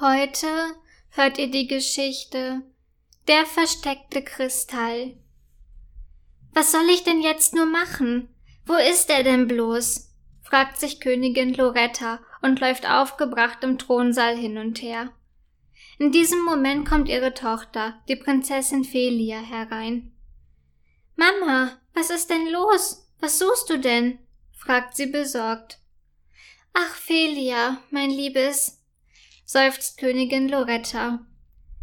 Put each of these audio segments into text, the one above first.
Heute hört ihr die Geschichte Der versteckte Kristall. Was soll ich denn jetzt nur machen? Wo ist er denn bloß? fragt sich Königin Loretta und läuft aufgebracht im Thronsaal hin und her. In diesem Moment kommt ihre Tochter, die Prinzessin Felia, herein. Mama, was ist denn los? Was suchst du denn? fragt sie besorgt. Ach, Felia, mein Liebes, seufzt Königin Loretta.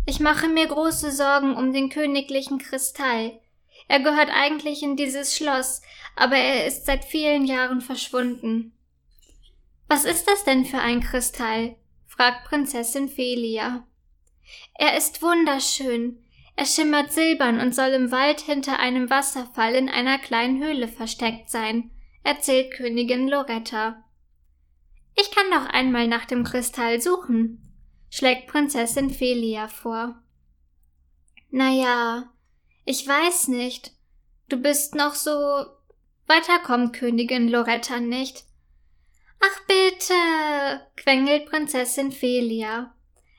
Ich mache mir große Sorgen um den königlichen Kristall. Er gehört eigentlich in dieses Schloss, aber er ist seit vielen Jahren verschwunden. Was ist das denn für ein Kristall? fragt Prinzessin Felia. Er ist wunderschön. Er schimmert silbern und soll im Wald hinter einem Wasserfall in einer kleinen Höhle versteckt sein, erzählt Königin Loretta. Ich kann doch einmal nach dem Kristall suchen, schlägt Prinzessin Felia vor. Na ja, ich weiß nicht. Du bist noch so. Weiter kommt Königin Loretta nicht. Ach bitte, quengelt Prinzessin Felia.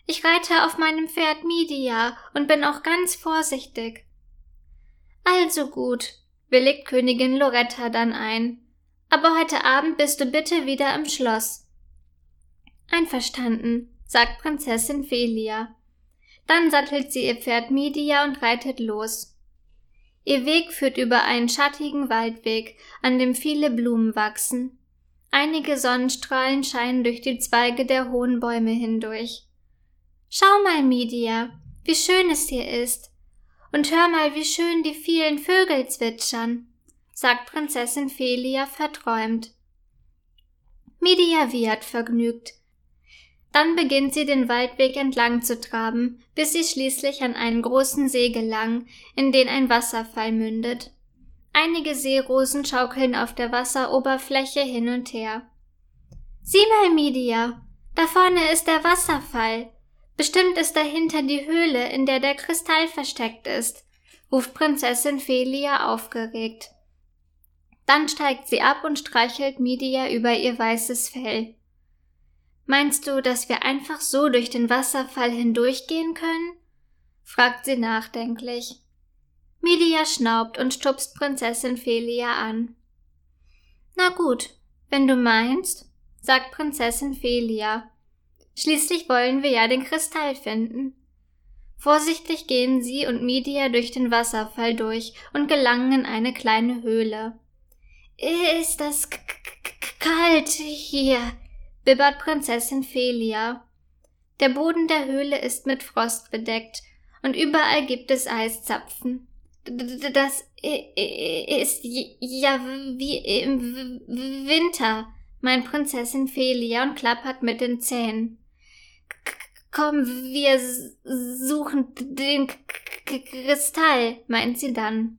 Ich reite auf meinem Pferd Midia und bin auch ganz vorsichtig. Also gut, willigt Königin Loretta dann ein. Aber heute Abend bist du bitte wieder im Schloss. Einverstanden, sagt Prinzessin Felia. Dann sattelt sie ihr Pferd Midia und reitet los. Ihr Weg führt über einen schattigen Waldweg, an dem viele Blumen wachsen. Einige Sonnenstrahlen scheinen durch die Zweige der hohen Bäume hindurch. Schau mal, Midia, wie schön es hier ist. Und hör mal, wie schön die vielen Vögel zwitschern, sagt Prinzessin Felia verträumt. Midia wiehert vergnügt. Dann beginnt sie den Waldweg entlang zu traben, bis sie schließlich an einen großen See gelangen, in den ein Wasserfall mündet. Einige Seerosen schaukeln auf der Wasseroberfläche hin und her. Sieh mal, Midia, da vorne ist der Wasserfall. Bestimmt ist dahinter die Höhle, in der der Kristall versteckt ist, ruft Prinzessin Felia aufgeregt. Dann steigt sie ab und streichelt Midia über ihr weißes Fell. Meinst du, dass wir einfach so durch den Wasserfall hindurchgehen können? fragt sie nachdenklich. Midia schnaubt und stupst Prinzessin Felia an. Na gut, wenn du meinst, sagt Prinzessin Felia Schließlich wollen wir ja den Kristall finden. Vorsichtig gehen sie und Midia durch den Wasserfall durch und gelangen in eine kleine Höhle. Ist das kalt hier, bibbert Prinzessin Felia. Der Boden der Höhle ist mit Frost bedeckt und überall gibt es Eiszapfen. Das ist ja wie im Winter, meint Prinzessin Felia und klappert mit den Zähnen. Komm, wir suchen den Kristall, meint sie dann.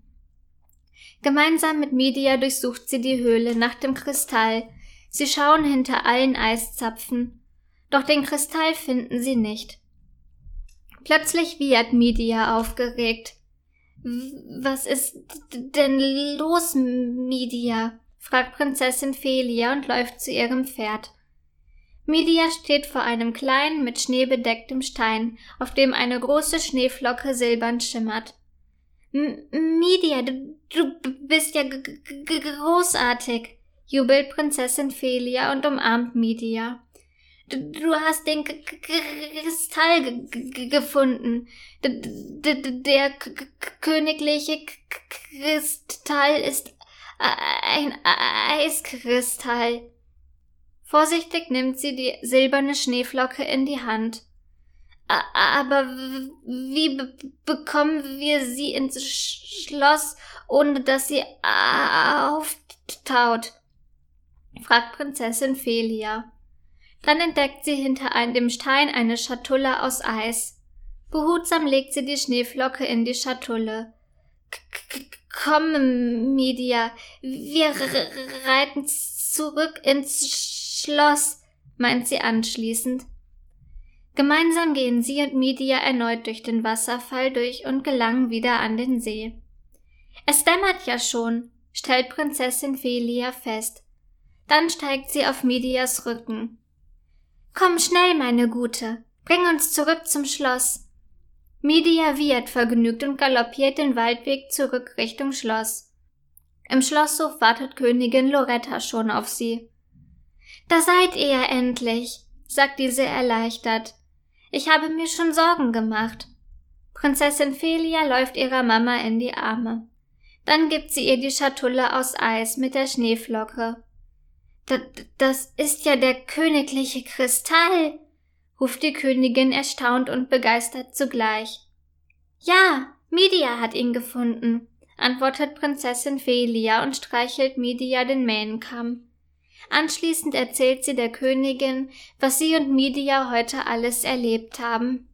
Gemeinsam mit Media durchsucht sie die Höhle nach dem Kristall. Sie schauen hinter allen Eiszapfen. Doch den Kristall finden sie nicht. Plötzlich wiehert Media aufgeregt. Was ist denn los, Media? fragt Prinzessin Felia und läuft zu ihrem Pferd. Midia steht vor einem kleinen, mit Schnee bedecktem Stein, auf dem eine große Schneeflocke silbern schimmert. M Midia, du, du bist ja großartig, jubelt Prinzessin Felia und umarmt Midia. Du, du hast den Kristall gefunden. Der königliche Kristall ist ein Eiskristall. Vorsichtig nimmt sie die silberne Schneeflocke in die Hand. Aber wie bekommen wir sie ins Schloss, ohne dass sie auftaut? Fragt Prinzessin Felia. Dann entdeckt sie hinter dem Stein eine Schatulle aus Eis. Behutsam legt sie die Schneeflocke in die Schatulle. Komm, Media, wir reiten zurück ins Schloss, meint sie anschließend. Gemeinsam gehen sie und Media erneut durch den Wasserfall durch und gelangen wieder an den See. Es dämmert ja schon, stellt Prinzessin Felia fest. Dann steigt sie auf Medias Rücken. Komm schnell, meine Gute, Bring uns zurück zum Schloss. Midia wiehert vergnügt und galoppiert den Waldweg zurück Richtung Schloss. Im Schlosshof wartet Königin Loretta schon auf sie. Da seid ihr ja endlich, sagt diese erleichtert. Ich habe mir schon Sorgen gemacht. Prinzessin Felia läuft ihrer Mama in die Arme. Dann gibt sie ihr die Schatulle aus Eis mit der Schneeflocke. D das ist ja der königliche Kristall, ruft die Königin erstaunt und begeistert zugleich. Ja, Media hat ihn gefunden, antwortet Prinzessin Felia und streichelt Media den Mähnenkamm. Anschließend erzählt sie der Königin, was sie und Media heute alles erlebt haben.